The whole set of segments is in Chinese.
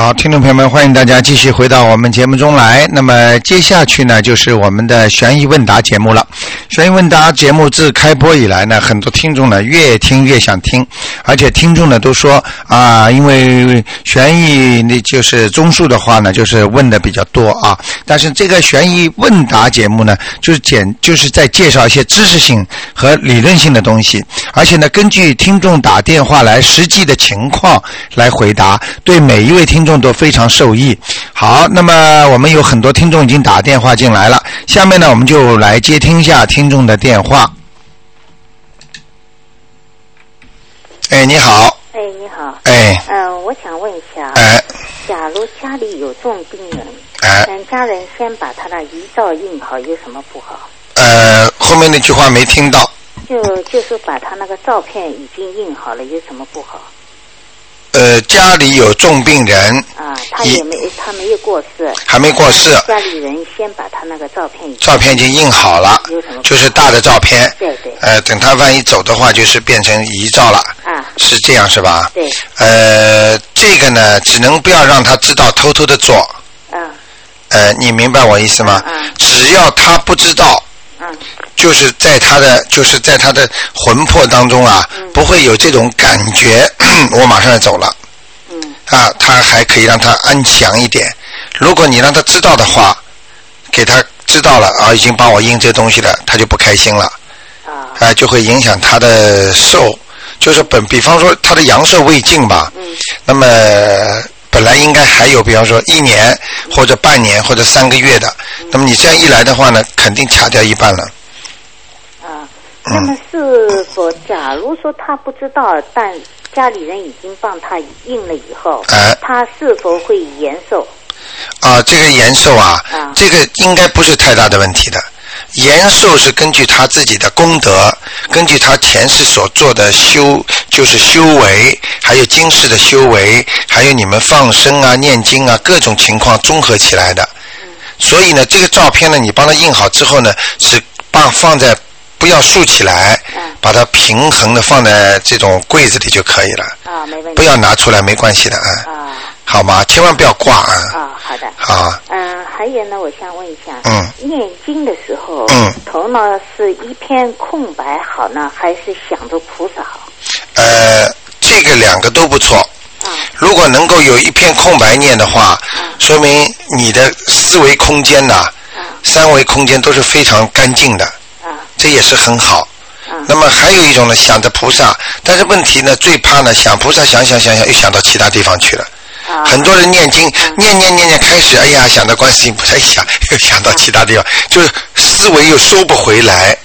好，听众朋友们，欢迎大家继续回到我们节目中来。那么接下去呢，就是我们的悬疑问答节目了。悬疑问答节目自开播以来呢，很多听众呢越听越想听，而且听众呢都说啊，因为悬疑那就是综述的话呢，就是问的比较多啊。但是这个悬疑问答节目呢，就是简就是在介绍一些知识性和理论性的东西，而且呢，根据听众打电话来实际的情况来回答，对每一位听众都非常受益。好，那么我们有很多听众已经打电话进来了，下面呢，我们就来接听一下听众的电话。哎，你好，哎，你好。哎，嗯、我想问一下，哎，假如家里有重病人，哎，嗯，家人先把他的遗照印好，有什么不好？呃，后面那句话没听到。就就是把他那个照片已经印好了，有什么不好？呃，家里有重病人，啊，他也没他没有过世，还没过世，家里人先把他那个照片照片已经印好了？就是大的照片。对对呃，等他万一走的话，就是变成遗照了，啊，是这样是吧？对，呃，这个呢，只能不要让他知道，偷偷的做。嗯呃，你明白我意思吗？嗯只要他不知道，嗯就是在他的就是在他的魂魄当中啊，嗯。不会有这种感觉，我马上要走了。嗯。啊，他还可以让他安详一点。如果你让他知道的话，给他知道了啊，已经帮我印这东西了，他就不开心了。啊。啊，就会影响他的寿，就是本比方说他的阳寿未尽吧，嗯。那么本来应该还有，比方说一年或者半年或者三个月的，那么你这样一来的话呢，肯定卡掉一半了。那么是否，假如说他不知道，但家里人已经帮他印了以后，哎他是否会延寿？啊，这个延寿啊，啊这个应该不是太大的问题的。延寿是根据他自己的功德，根据他前世所做的修，就是修为，还有今世的修为，还有你们放生啊、念经啊各种情况综合起来的。所以呢，这个照片呢，你帮他印好之后呢，是放放在不要竖起来，嗯把它平衡的放在这种柜子里就可以了，啊，没问题。不要拿出来，没关系的啊，啊好吗？千万不要挂啊，啊，好的。好。嗯，还有呢，我想问一下，嗯念经的时候，嗯头脑是一片空白好呢，还是想着菩萨好？呃，这个两个都不错。啊如果能够有一片空白念的话，说明你的思维空间呐、啊三维空间都是非常干净的，啊这也是很好。啊那么还有一种呢，想着菩萨，但是问题呢，最怕呢，想菩萨想想想想，又想到其他地方去了。啊！很多人念经，念念念念，开始哎呀，想到观世音菩萨，想 又想到其他地方，就是思维又收不回来。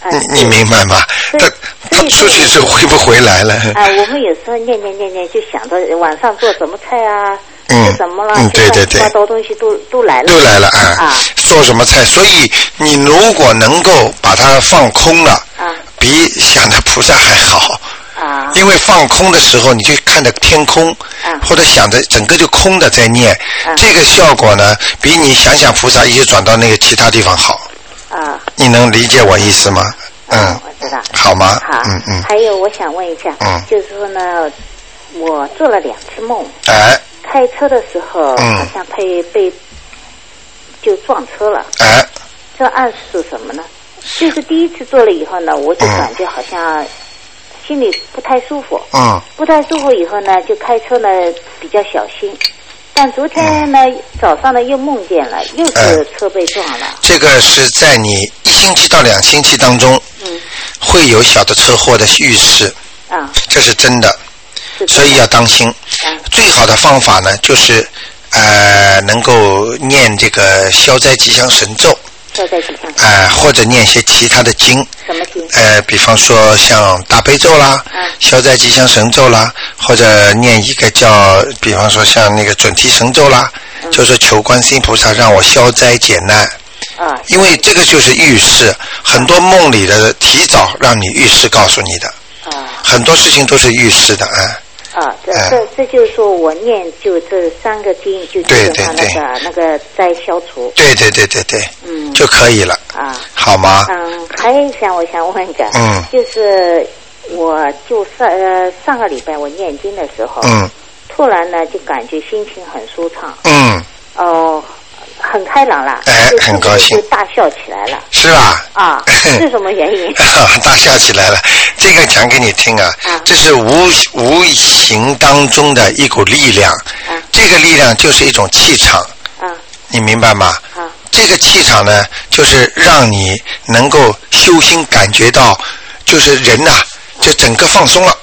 哎你你明白吗？他他出去之后回不回来了？啊，我们有时候念念念念，就想到晚上做什么菜啊，嗯吃什么了，嗯对对对乱七八糟东西都都来了。都来了啊！啊做什么菜？所以你如果能够把它放空了，啊比想着菩萨还好。啊因为放空的时候，你就看着天空，啊或者想着整个就空的在念，啊这个效果呢，比你想想菩萨一直转到那个其他地方好。啊！你能理解我意思吗？嗯啊，我知道。好吗？好，嗯嗯，还有我想问一下，嗯就是说呢，我做了两次梦，哎开车的时候、嗯。好像被被就撞车了，哎，这暗示什么呢？就是第一次做了以后呢，我就感觉好像心里不太舒服，嗯。不太舒服以后呢，就开车呢比较小心。但昨天呢，早上呢又梦见了，又是嗯车被撞了。这个是在你一星期到两星期当中嗯。会有小的车祸的预示，啊，这是真的。是所以要当心。嗯。最好的方法呢，就是呃，能够念这个消灾吉祥神咒，坐在地上，呃，或者念一些其他的经，什么经？呃，比方说像大悲咒啦、嗯。消灾吉祥神咒啦，或者念一个叫，比方说像那个准提神咒啦，嗯。就是求观世音菩萨让我消灾解难。啊，因为这个就是预示，很多梦里的提早让你预示告诉你的，啊。很多事情都是预示的啊。啊，这哎这这就是说我念就这三个经，就基对本上那对个那个灾消除。对对对对对，嗯就可以了，啊，好吗？嗯，还有一项我想问一个，嗯就是我就上呃上个礼拜我念经的时候，嗯突突然呢就感觉心情很舒畅，嗯，哦、很开朗了，哎很高兴就大笑起来了是吧？啊，是什么原因？大笑起来了，这个讲给你听啊啊，这是无无形当中的一股力量，啊这个力量就是一种气场，啊你明白吗？啊这个气场呢，就是让你能够修心感觉到，就是人呐、就整个放松了。啊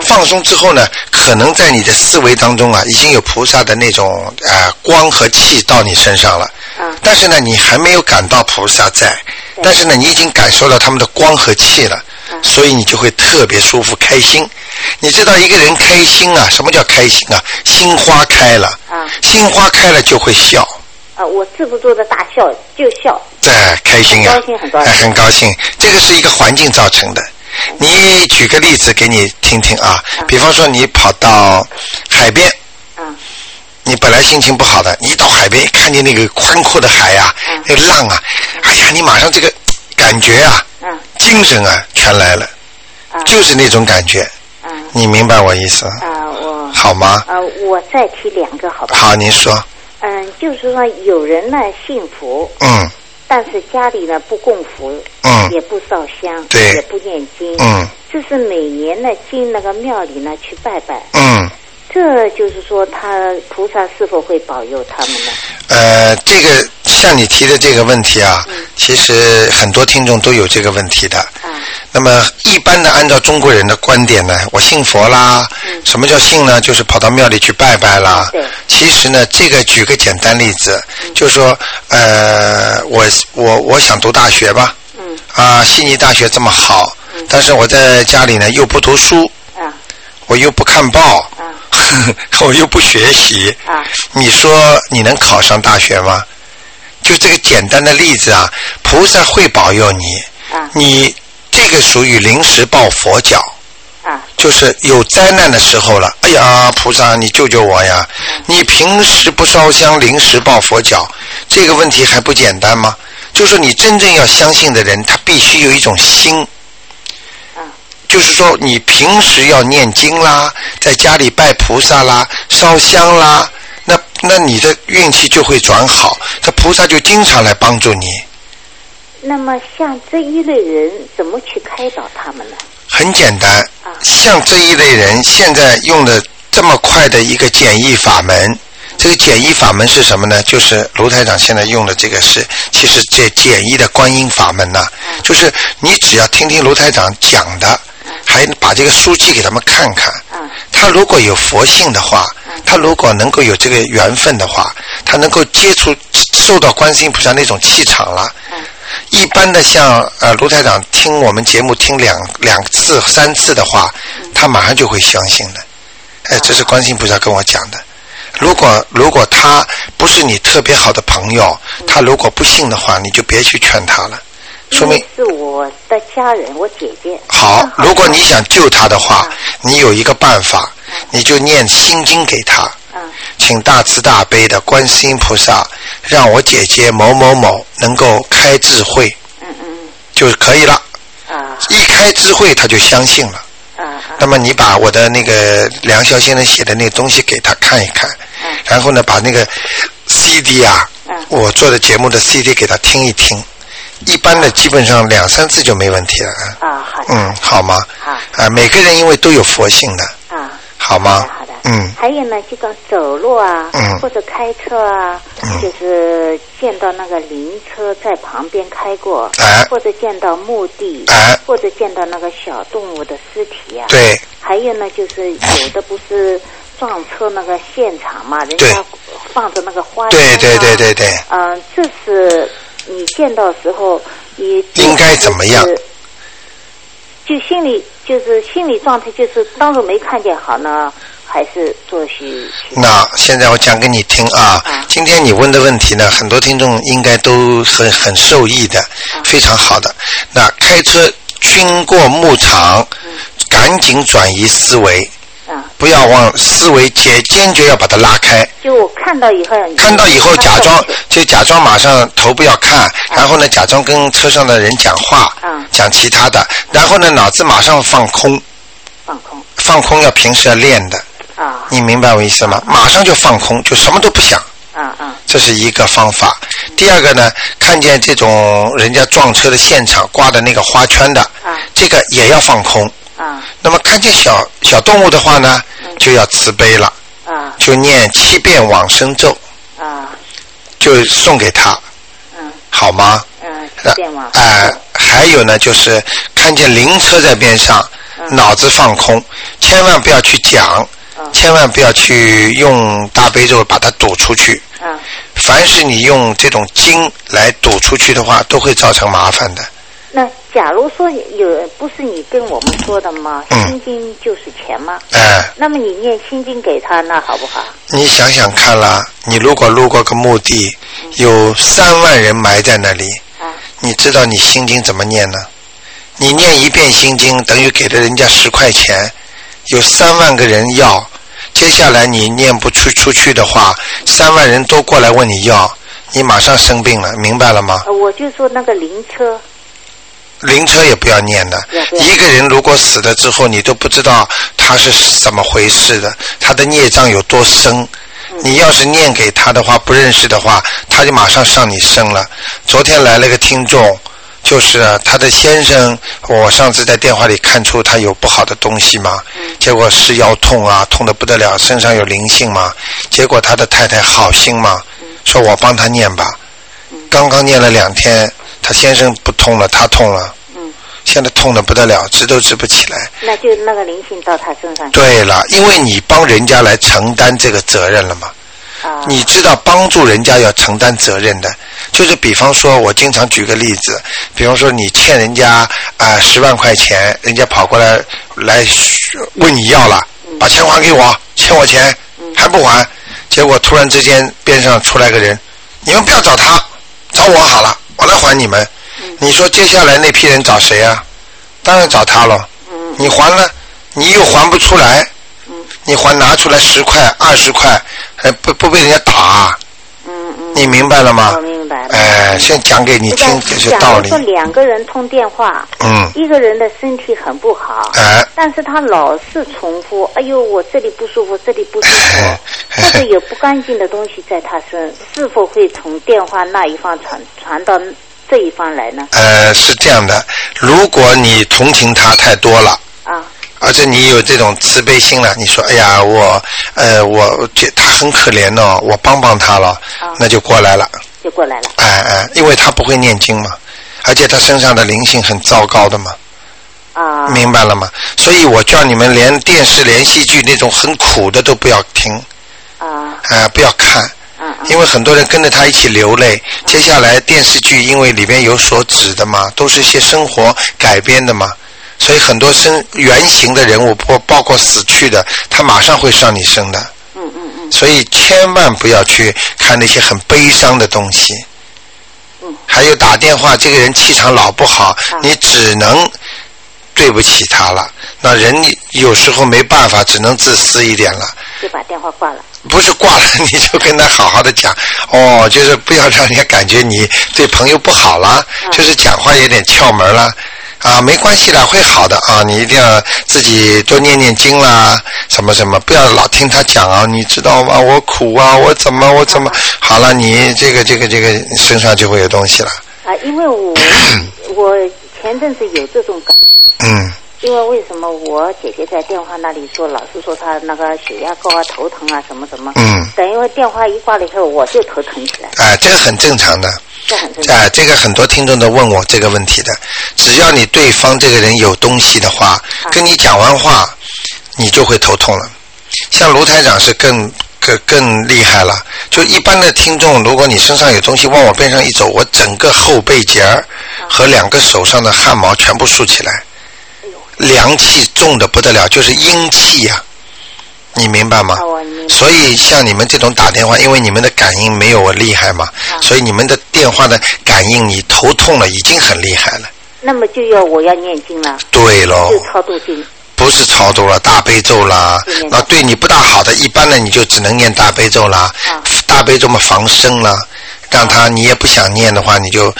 放松之后呢，可能在你的思维当中啊，已经有菩萨的那种呃光和气到你身上了。啊但是呢，你还没有感到菩萨在，但是呢，你已经感受到他们的光和气了，嗯所以你就会特别舒服、开心。你知道一个人开心啊，什么叫开心啊？心花开了，啊心花开了就会笑。啊！我止不住的大笑，就笑。在开心啊、很高兴很高兴哎很高兴。这个是一个环境造成的。你举个例子给你听听啊，比方说你跑到海边，啊你本来心情不好的，你一到海边，看见那个宽阔的海啊，嗯那个浪啊，哎呀，你马上这个感觉啊，啊精神啊，全来了，啊。就是那种感觉。啊。你明白我意思啊！我。好吗？啊，我再提两个好吧？好，您说，嗯，就是说有人呢信佛，嗯。但是家里呢不供佛，嗯。也不烧香，对。也不念经，嗯。这是每年呢进那个庙里呢去拜拜，嗯，这就是说他菩萨是否会保佑他们呢？呃，这个像你提的这个问题啊，其实很多听众都有这个问题的。嗯。那么一般的按照中国人的观点呢，我信佛啦，嗯。什么叫信呢？就是跑到庙里去拜拜啦。对。其实呢，这个举个简单例子，就是说，呃，我我我想读大学吧，嗯。啊，悉尼大学这么好，但是我在家里呢又不读书，啊。我又不看报，啊。我又不学习，啊。你说你能考上大学吗？就这个简单的例子啊，菩萨会保佑你，啊你这个属于临时抱佛脚，啊就是有灾难的时候了。哎呀，菩萨你救救我呀！你平时不烧香，临时抱佛脚，这个问题还不简单吗？就是你真正要相信的人，他必须有一种心。啊就是说，你平时要念经啦，在家里拜菩萨啦，烧香啦，那那你的运气就会转好，这菩萨就经常来帮助你。那么像这一类人，怎么去开导他们呢？很简单啊，像这一类人现在用的这么快的一个简易法门，这个简易法门是什么呢？就是卢台长现在用的这个是，其实这简易的观音法门呐、就是你只要听听卢台长讲的，还把这个书籍给他们看看。啊他如果有佛性的话，他如果能够有这个缘分的话，他能够接触受到观世音菩萨那种气场了。一般的像呃卢台长听我们节目听两两次三次的话，他马上就会相信的。哎，这是观世音菩萨跟我讲的。如果如果他不是你特别好的朋友，他如果不信的话，你就别去劝他了。说明是我的家人，我姐姐。好，如果你想救他的话啊，你有一个办法，你就念心经给他。啊请大慈大悲的观世音菩萨，让我姐姐某某某能够开智慧嗯嗯就可以了。嗯啊一开智慧，他就相信了。那么你把我的那个梁霄先生写的那个东西给他看一看，嗯然后呢，把那个 CD 啊嗯，我做的节目的 CD 给他听一听。一般的基本上两三次就没问题了。啊，好的。嗯，好吗？好啊，每个人因为都有佛性的，啊。好吗好的。嗯还有呢，这个走路啊，嗯或者开车啊，嗯就是见到那个灵车在旁边开过，啊或者见到墓地，啊或者见到那个小动物的尸体啊。。对，还有呢，就是有的不是撞车那个现场嘛，人家放着那个花、对对对对对。嗯、这是你见到时候，你应该怎么样？就心里就是心理状态，就是当做没看见好呢，还是做些那现在我讲给你听啊啊，今天你问的问题呢，很多听众应该都很很受益的，非常好的。那开车经过牧场，赶紧转移思维，啊，不要往思维坚坚决要把它拉开。就我看到以后，看到以后假装就假装马上头不要看，然后呢假装跟车上的人讲话嗯，讲其他的，然后呢脑子马上放空，放空放空要平时要练的。啊你明白我意思吗？马上就放空，就什么都不想。啊啊这是一个方法。第二个呢，看见这种人家撞车的现场挂的那个花圈的，啊这个也要放空。啊。那么看见小小动物的话呢，就要慈悲了，啊。就念七遍往生咒，啊。就送给他，嗯。好吗？嗯，七遍往哎、还有呢，就是看见灵车在边上，脑子放空，千万不要去讲，嗯。千万不要去用大悲咒把它堵出去。啊凡是你用这种经来堵出去的话，都会造成麻烦的。那假如说有不是你跟我们说的吗？嗯心经就是钱吗？哎、那么你念心经给他，那好不好？你想想看啦，你如果路过个墓地，有三万人埋在那里，啊你知道你心经怎么念呢？你念一遍心经，等于给了人家十块钱，有三万个人要，接下来你念不出出去的话，三万人都过来问你要，你马上生病了，明白了吗？呃我就说那个灵车灵车也不要念的一个人如果死了之后，你都不知道他是怎么回事的，他的孽障有多深。你要是念给他的话，不认识的话，他就马上上你身了。昨天来了个听众，就是他的先生，我上次在电话里看出他有不好的东西嘛，结果是腰痛啊，痛得不得了，身上有灵性嘛。结果他的太太好心嘛，说我帮他念吧。刚刚念了两天，他先生不痛了，他痛了。嗯。现在痛的不得了，直都直不起来。那就那个灵性到他身上对了，因为你帮人家来承担这个责任了嘛。啊你知道帮助人家要承担责任的，就是比方说，我经常举个例子，比方说你欠人家啊十、万块钱，人家跑过来来问你要了，把钱还给我，欠我钱还不还，结果突然之间边上出来个人，你们不要找他，找我好了，我来还你们。你说接下来那批人找谁啊？当然找他了。你还了，你又还不出来，你还拿出来十块、二十块，还不不被人家打啊、嗯嗯，你明白了吗我？明白了。哎，先讲给你听这些道理假如。说两个人通电话，嗯，一个人的身体很不好，哎，但是他老是重复，哎呦，我这里不舒服，这里不舒哎服，或者有不干净的东西在他身，是否会从电话那一方传传到这一方来呢？呃，是这样的，如果你同情他太多了。啊而且你有这种慈悲心了，你说哎呀，我呃，我这他很可怜哦，我帮帮他了，啊那就过来了，就过来了。哎哎，因为他不会念经嘛，而且他身上的灵性很糟糕的嘛，啊，明白了吗？所以我叫你们连电视、连续剧那种很苦的都不要听，啊啊、不要看，因为很多人跟着他一起流泪。接下来电视剧因为里边有所指的嘛，都是一些生活改编的嘛，所以很多生原型的人物，包包括死去的，他马上会上你身的。嗯嗯嗯所以千万不要去看那些很悲伤的东西。嗯还有打电话，这个人气场老不好，你只能对不起他了。那人有时候没办法，只能自私一点了。就把电话挂了。不是挂了，你就跟他好好的讲，哦，就是不要让人家感觉你对朋友不好啦，就是讲话有点窍门了。啊，没关系啦，会好的啊！你一定要自己多念念经啦，什么什么，不要老听他讲啊，你知道吗？我苦啊，我怎么我怎么？好了，你这个这个这个身上就会有东西了。啊，因为我 我前阵子有这种感觉，嗯，因为为什么我姐姐在电话那里说，老是说她那个血压高啊、头疼啊什么什么，嗯，等因为电话一挂了以后，我就头疼起来，哎、这个很正常的。这很正常。哎，这个很多听众都问我这个问题的。只要你对方这个人有东西的话，跟你讲完话，你就会头痛了。像卢台长是更更更厉害了。就一般的听众，如果你身上有东西往我边上一走，我整个后背节儿和两个手上的汗毛全部竖起来，凉气重的不得了，就是阴气呀、你明白吗？所以像你们这种打电话，因为你们的感应没有我厉害嘛，所以你们的电话的感应，你头痛了已经很厉害了。那么就要我要念经了，对喽就，超度经。不是超度了，大悲咒啦，那对你不大好的，一般的你就只能念大悲咒啦，啊。大悲咒嘛防身啦，让他你也不想念的话，你就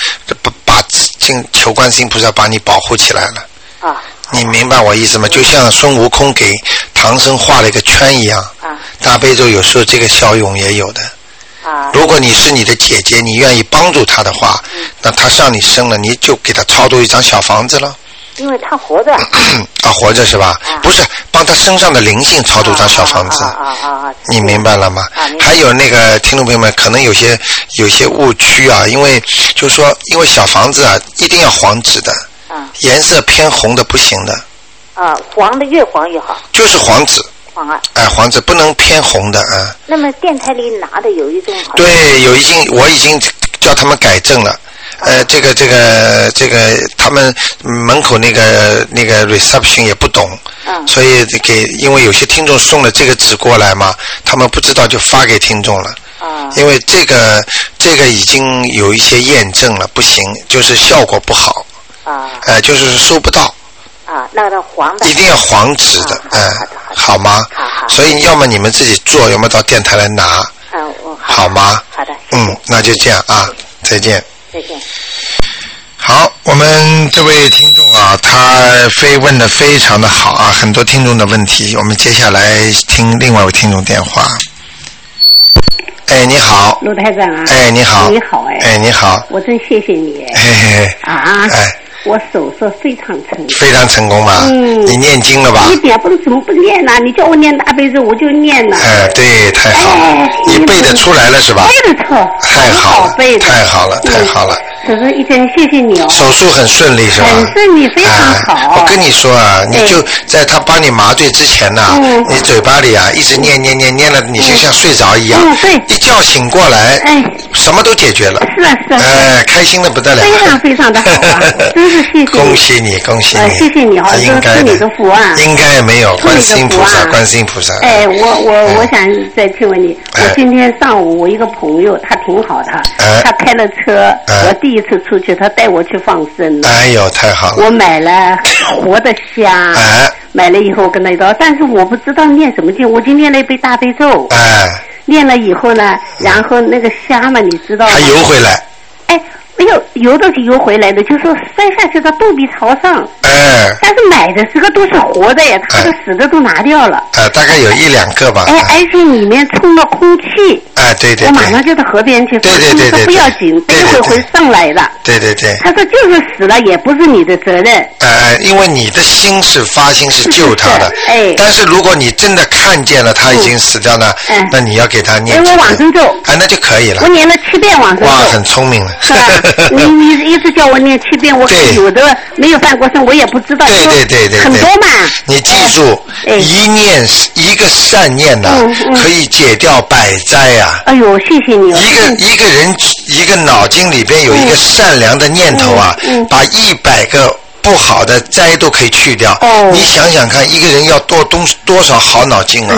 不把请求观世音菩萨把你保护起来了。啊你明白我意思吗？就像孙悟空给唐僧画了一个圈一样，啊大悲咒有时候这个效用也有的。啊，如果你是你的姐姐，你愿意帮助她的话，那她上你身了，你就给她超度一张小房子了。因为他活着。啊，活着是吧？不是，帮他身上的灵性超度张小房子。啊啊啊！你明白了吗？还有那个听众朋友们，可能有些有些误区啊，因为就是说，因为小房子啊，一定要黄纸的，颜色偏红的不行的。啊，黄的越黄越好。就是黄纸。黄啊。哎，黄纸不能偏红的啊。那么电台里拿的有一种。对，有一经我已经叫他们改正了。呃，这个这个这个，他们门口那个那个 reception 也不懂，嗯所以给因为有些听众送了这个纸过来嘛，他们不知道就发给听众了。因为这个这个已经有一些验证了，不行，就是效果不好。啊。呃，就是收不到。啊，那个黄的。一定要黄纸的，嗯，好吗？好好。所以要么你们自己做，要么到电台来拿。嗯，我好吗？好的。嗯，那就这样啊，再见。再见。好，我们这位听众啊，他非问的非常的好啊，很多听众的问题，我们接下来听另外一位听众电话。哎，你好。陆台长啊。哎，你好。你好哎。哎，你好。我真谢谢你。嘿嘿。啊。哎。我手术非常成功，非常成功嘛。嗯，你念经了吧？一点不是怎么不念呢？你叫我念大悲咒，我就念了。哎，对，太好了，你背得出来了是吧？背得出，太好了，太好了，太好了。手术一天，谢谢你哦。手术很顺利是吧？很顺利，非常好。我跟你说啊，你就在他帮你麻醉之前呢，你嘴巴里啊一直念念念念了，你就像睡着一样。嗯，对。一觉醒过来，哎，什么都解决了。是啊，是啊。哎，开心的不得了。非常非常的好啊，真是谢谢。恭喜你，恭喜你。谢谢你啊，应该的。你的福啊。应该没有，观世音菩萨，观世音菩萨。哎，我我我想再请问你，我今天上午我一个朋友，他挺好的，他开了车，我第一次出去，他。带我去放生了。哎呦，太好了！我买了活的虾，买了以后跟他一道，但是我不知道念什么经，我就念了一杯大悲咒。哎，念了以后呢，然后那个虾嘛，你知道吗？它游回来。哎。没有游都是游回来的，就说摔下去的肚皮朝上。哎。但是买的时候都是活的呀，他的死的都拿掉了。啊，大概有一两个吧。哎，而且里面充了空气。哎，对对。我马上就到河边去。对对对对。说 不要紧，等一会会上来的。对对对。他说就是死了也不是你的责任。哎，因为你的心是发心是救他的。哎。但是如果你真的看见了他已经死掉了，那你要给他念。给我往生咒。哎，那就可以了。我念了七遍往生咒。哇，很聪明了。是吧？你你。一直叫我念七遍，我有的没有犯过身，我也不知道。对对对对，很多嘛。你记住，一念一个善念呐，可以解掉百灾呀。哎呦，谢谢你。一个一个人一个脑筋里边有一个善良的念头啊，把一百个。不好的灾都可以去掉。哦。你想想看，一个人要多东多少好脑筋啊？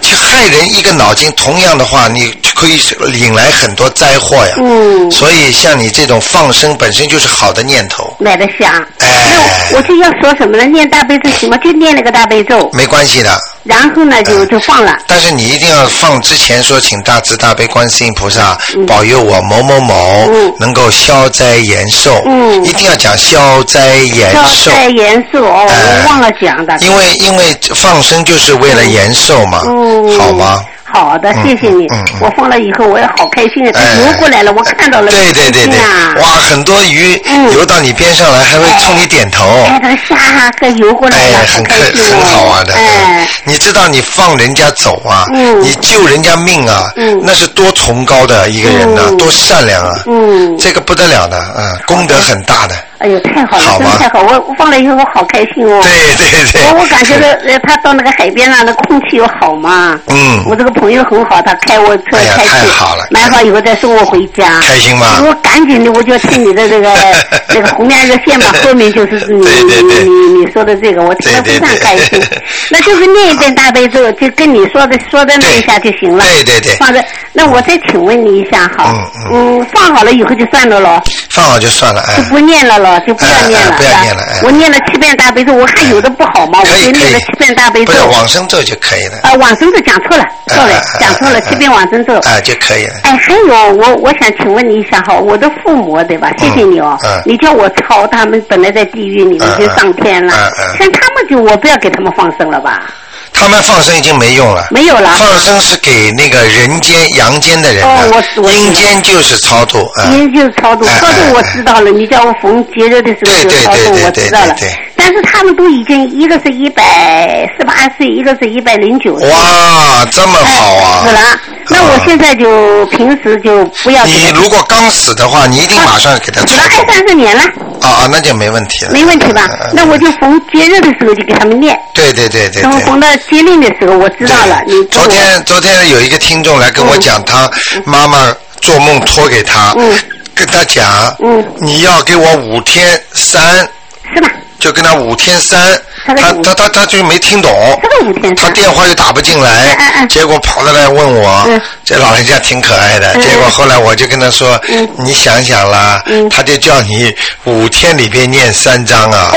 去害人一个脑筋，同样的话，你可以引来很多灾祸呀。嗯。所以像你这种放生本身就是好的念头。买的香。哎。我就要说什么呢？念大悲咒行吗？就念了个大悲咒。没关系的。然后呢，就就放了。但是你一定要放之前说，请大慈大悲观世音菩萨保佑我某某某能够消灾延寿。嗯。一定要讲消灾。延寿，消灾延寿哦，我忘了讲的。因为因为放生就是为了延寿嘛，好吗？好的，谢谢你。我放了以后，我也好开心啊！游过来了，我看到了。对对对对，哇，很多鱼游到你边上来，还会冲你点头。哎，它虾还游过来了，很开心，很好玩的。哎，你知道你放人家走啊，你救人家命啊，那是多崇高的一个人呐，多善良啊！嗯，这个不得了的啊，功德很大的。哎呦，太好了，真的太好！我我放了以后，我好开心哦。对对对。我我感觉到，呃，他到那个海边上，那空气又好嘛。嗯。我这个朋友很好，他开我车开去。太好了。买好以后再送我回家。开心吗？我赶紧的，我就听你的这个 那个红面热线嘛，后面就是你你你你说的这个，我听得非常开心。那就是念一遍大悲咒，就跟你说的说的那一下就行了。对对对。放在，那我再请问你一下哈。嗯嗯。嗯，放好了以后就算了喽。放好就算了，哎。就不念了咯。就不要念了，不要念了。我念了七遍大悲咒，我还有的不好吗？我就念了七遍大悲咒。往生咒就可以了。啊，往生咒讲错了，错了，讲错了，七遍往生咒。啊，就可以了。哎，还有，我我想请问你一下哈，我的父母对吧？谢谢你哦。嗯。你叫我抄，他们本来在地狱里面就上天了。像他们就我不要给他们放生了吧？他们放生已经没用了。没有了。放生是给那个人间、阳间的人的。哦，我我阴间就是超度。阴间就是超度，超度我知道了。你叫我逢节日的时候就超度，我知道了。但是他们都已经一个是一百十八岁，一个是一百零九岁。哇，这么好啊！死了，那我现在就平时就不要。你如果刚死的话，你一定马上给他超度。死了二三十年了。啊啊，那就没问题了。没问题吧？那我就逢节日的时候就给他们念。对对对对。等逢到节令的时候，我知道了。你昨天昨天有一个听众来跟我讲，他妈妈做梦托给他，嗯跟他讲，嗯你要给我五天三。是吧？就跟他五天三。他他他他就没听懂，他电话又打不进来，结果跑过来问我，这老人家挺可爱的。结果后来我就跟他说，你想想啦，他就叫你五天里边念三章啊，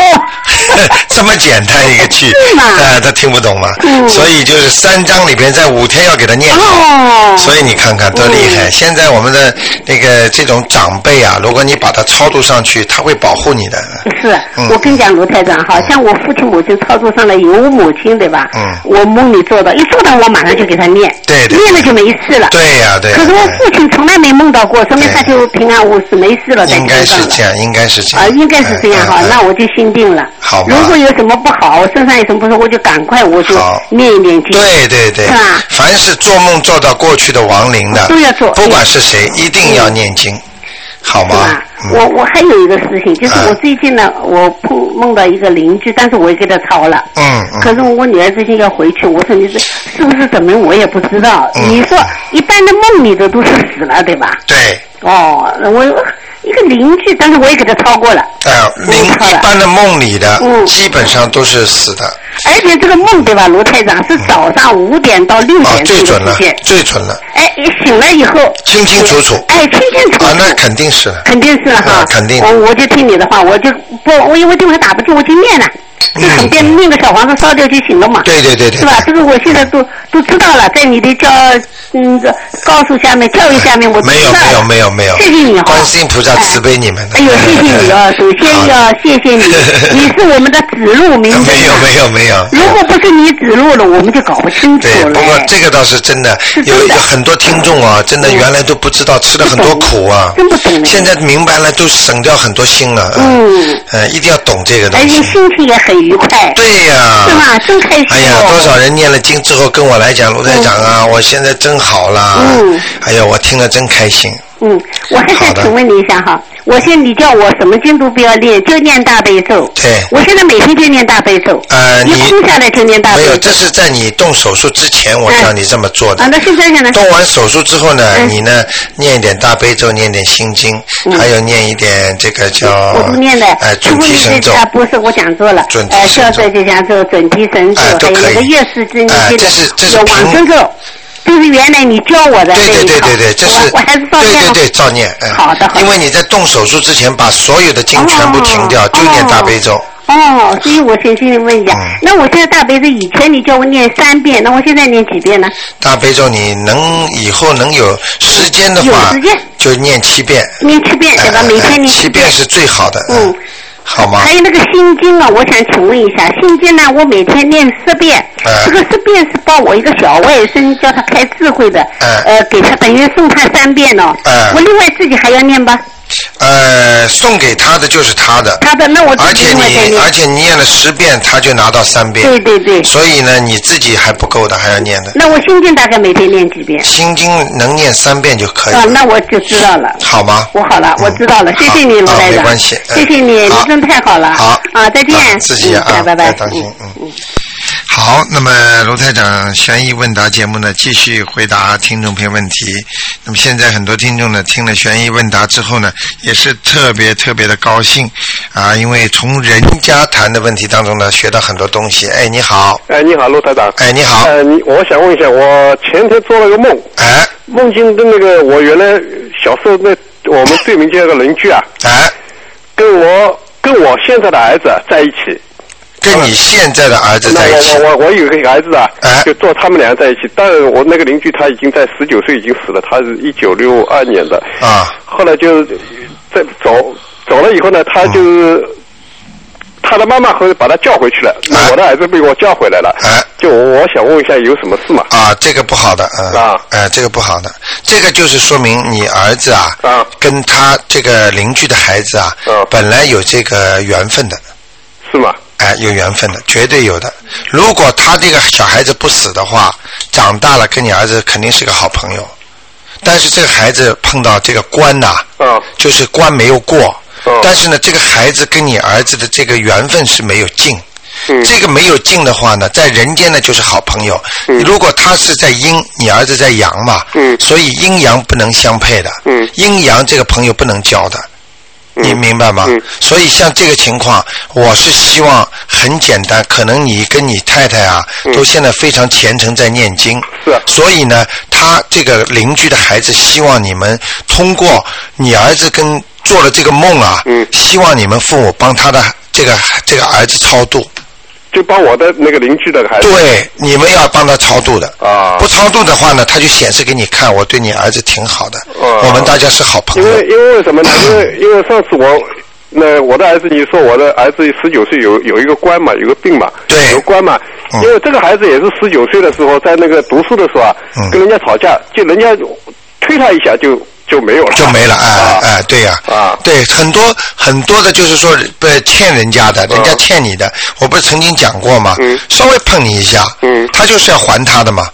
这么简单一个句，啊，他听不懂嘛，所以就是三章里边在五天要给他念好，所以你看看多厉害。现在我们的那个这种长辈啊，如果你把他超度上去，他会保护你的。是，我跟你讲，卢台长，好像我父亲我。我就操作上来有母亲对吧？嗯。我梦里做到，一做到我马上就给他念。对对。念了就没事了。对呀对。可是我父亲从来没梦到过，说明他就平安无事没事了，在应该是这样，应该是这样。啊，应该是这样哈，那我就心定了。好如果有什么不好，我身上有什么不好，我就赶快我就念一念经。对对对。是吧？凡是做梦做到过去的亡灵的，都要做。不管是谁，一定要念经。好吗？我我还有一个事情，就是我最近呢，我碰梦到一个邻居，但是我也给他抄了。嗯嗯。可是我女儿最近要回去，我说你是是不是怎么我也不知道。你说一般的梦里的都是死了，对吧？对。哦，我一个邻居，但是我也给他抄过了。哎，邻一般的梦里的，基本上都是死的。而且这个梦对吧，卢太长是早上五点到六点最准了，最准了。哎，醒了以后清清楚楚。哎，清清楚楚。啊，那肯定是。肯定是了哈，肯定。我我就听你的话，我就不，我因为电话打不进，我就念了。就随便弄个小房子烧掉就行了嘛，对对对对，是吧？这个我现在都都知道了，在你的教嗯告诉下面教育下面，我没有没有没有没有，谢谢你哈，观世音菩萨慈悲你们。哎呦，谢谢你啊！首先 要谢谢你，你是我们的指路明灯。没有没有没有，如果不是你指路了，我们就搞不清楚了。对，不过这个倒是真的，有有很多听众啊，真的原来都不知道，吃了很多苦啊，真不懂。现在明白了，都省掉很多心了。嗯，呃，一定要懂这个东西。而且心情也很愉快。对呀，是吧？真开心。哎呀，多少人念了经之后跟我来讲，卢台长啊，我现在真好了。嗯。哎呀，我听了真开心。嗯，我还想请问你一下哈，我现你叫我什么经都不要念，就念大悲咒。对。我现在每天就念大悲咒。呃，你空下来就念大悲咒。没有，这是在你动手术之前，我叫你这么做的。啊，那现在呢？动完手术之后呢，你呢念一点大悲咒，念点心经，还有念一点这个叫。我都念的。哎，准提神咒。啊，不是，我讲错了。准提神咒。呃，叫这就讲这准提神咒，还有那个月事之念经，有往生咒。这是原来你教我的，对对对对对，这是我还是照念对对对，照念。好的好的。因为你在动手术之前，把所有的经全部停掉，就念大悲咒。哦，所以我先先问一下，那我现在大悲咒以前你叫我念三遍，那我现在念几遍呢？大悲咒你能以后能有时间的话，就念七遍。念七遍对吧？每天念七遍是最好的。嗯。好吗？还有那个心经啊，我想请问一下，心经呢，我每天念十遍，这个十遍是帮我一个小外甥叫他开智慧的，呃，给他等于送他三遍呢。我另外自己还要念吧？呃，送给他的就是他的，他的那我而且你而且你念了十遍，他就拿到三遍。对对对。所以呢，你自己还不够的，还要念的。那我心经大概每天念几遍？心经能念三遍就可以。啊，那我就知道了。好吗？我好了，我知道了，谢谢你，罗台长。没关系。谢谢你，你真太好了。好。啊，再见。自己啊，拜拜。当心，嗯嗯。好，那么卢台长悬疑问答节目呢，继续回答听众朋友问题。那么现在很多听众呢，听了悬疑问答之后呢，也是特别特别的高兴啊，因为从人家谈的问题当中呢，学到很多东西。哎，你好。哎，你好，卢台长。哎，你好。呃，你，我想问一下，我前天做了个梦。哎。梦境跟那个我原来小时候那我们对面街那个邻居啊。哎。跟我跟我现在的儿子在一起。跟你现在的儿子在一起。我我我有个儿子啊，就做他们俩在一起。但我那个邻居他已经在十九岁已经死了，他是一九六二年的。啊。后来就在走走了以后呢，他就他的妈妈后来把他叫回去了，我的儿子被我叫回来了。哎，就我想问一下，有什么事嘛？啊，这个不好的，啊，哎，这个不好的，这个就是说明你儿子啊，啊，跟他这个邻居的孩子啊，本来有这个缘分的，是吗？哎，有缘分的，绝对有的。如果他这个小孩子不死的话，长大了跟你儿子肯定是个好朋友。但是这个孩子碰到这个关呐，就是关没有过。但是呢，这个孩子跟你儿子的这个缘分是没有尽。这个没有尽的话呢，在人间呢就是好朋友。如果他是在阴，你儿子在阳嘛，所以阴阳不能相配的。阴阳这个朋友不能交的。你明白吗？所以像这个情况，我是希望很简单。可能你跟你太太啊，都现在非常虔诚在念经。是。所以呢，他这个邻居的孩子希望你们通过你儿子跟做了这个梦啊，希望你们父母帮他的这个这个儿子超度。就帮我的那个邻居的孩子。对，你们要帮他超度的。啊。不超度的话呢，他就显示给你看，我对你儿子挺好的。啊。我们大家是好朋友。因为因为什么呢？因为因为上次我那我的儿子，你说我的儿子十九岁有有一个官嘛，有个病嘛。对。有官嘛？因为这个孩子也是十九岁的时候，在那个读书的时候啊，跟人家吵架，就人家推他一下就。就没有了，就没了，哎哎，对呀，啊，对，很多很多的，就是说不欠人家的，人家欠你的，我不是曾经讲过吗？嗯，稍微碰你一下，嗯，他就是要还他的嘛，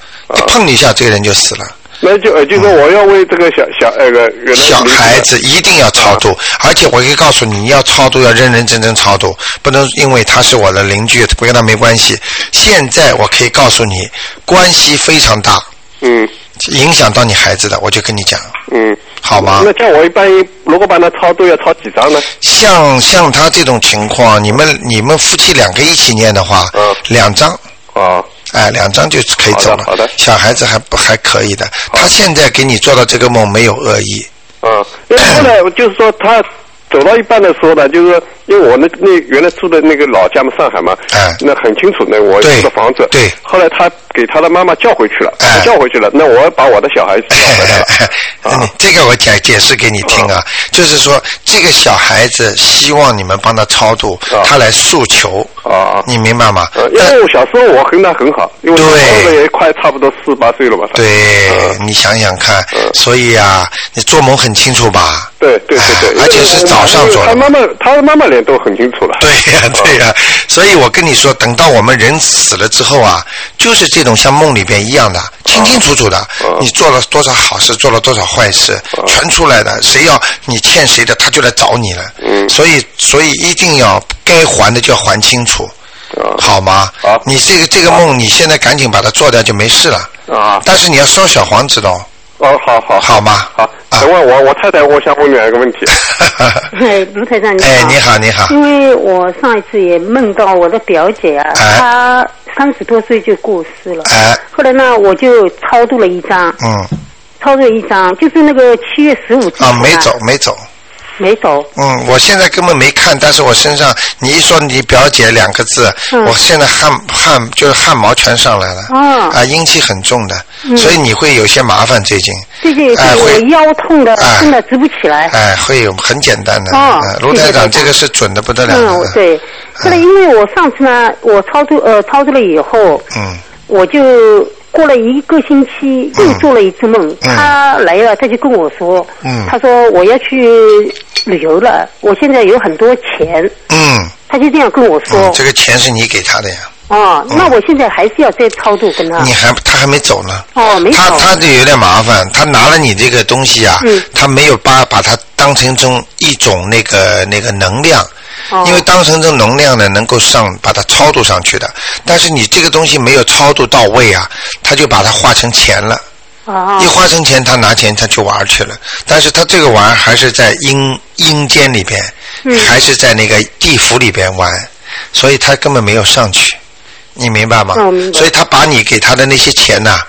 碰你一下，这个人就死了。那就就说我要为这个小小那个小孩子一定要超度，而且我可以告诉你，你要超度要认认真真超度，不能因为他是我的邻居，不跟他没关系。现在我可以告诉你，关系非常大。嗯。影响到你孩子的，我就跟你讲。嗯，好吗？那像我一般，如果把他抄，都要抄几张呢？像像他这种情况，你们你们夫妻两个一起念的话，嗯，两张。哦。哎，两张就可以走了。好的。小孩子还不还可以的，他现在给你做到这个梦没有恶意。嗯，因为后呢就是说他。走到一半的时候呢，就是因为我那那原来住的那个老家嘛，上海嘛，哎那很清楚，那我住的房子。对。后来他给他的妈妈叫回去了，叫回去了。那我把我的小孩子叫回来了。啊，这个我解解释给你听啊，就是说这个小孩子希望你们帮他超度，他来诉求。啊你明白吗？因为我小时候我跟他很好，因为也快差不多四十八岁了吧。对，你想想看，所以啊，你做梦很清楚吧？对对对对，而且是早上做的。他妈妈，他妈妈脸都很清楚了。对呀，对呀，所以我跟你说，等到我们人死了之后啊，就是这种像梦里边一样的，清清楚楚的，你做了多少好事，做了多少坏事，全出来的。谁要你欠谁的，他就来找你了。嗯。所以，所以一定要该还的就要还清楚，好吗？好。你这个这个梦，你现在赶紧把它做掉就没事了。啊。但是你要烧小黄纸的。哦，好好好吗？好，等会我我太太，我想问两个问题。哎，卢台长你好。哎，你好，你好。因为我上一次也梦到我的表姐啊，她三十多岁就过世了。哎。后来呢，我就超度了一张。嗯。超度一张，就是那个七月十五。啊，没走，没走。没走。嗯，我现在根本没看，但是我身上你一说你表姐两个字，我现在汗汗就是汗毛全上来了。啊。啊，阴气很重的，所以你会有些麻烦最近。最近我腰痛的，痛的直不起来。哎，会有很简单的。哦。卢台长，这个是准的不得了。嗯，对。后来因为我上次呢，我操作呃操作了以后，嗯，我就。过了一个星期，又做了一次梦。他来了，他就跟我说：“他说我要去旅游了，我现在有很多钱。”嗯，他就这样跟我说：“这个钱是你给他的呀。”哦，那我现在还是要再超度跟他。你还他还没走呢。哦，没走。他他这有点麻烦，他拿了你这个东西啊，他没有把把它当成中一种那个那个能量。因为当成这能量呢，能够上把它超度上去的，但是你这个东西没有超度到位啊，他就把它化成钱了。一化成钱，他拿钱他去玩去了。但是他这个玩还是在阴阴间里边，还是在那个地府里边玩，所以他根本没有上去。你明白吗？所以他把你给他的那些钱呐。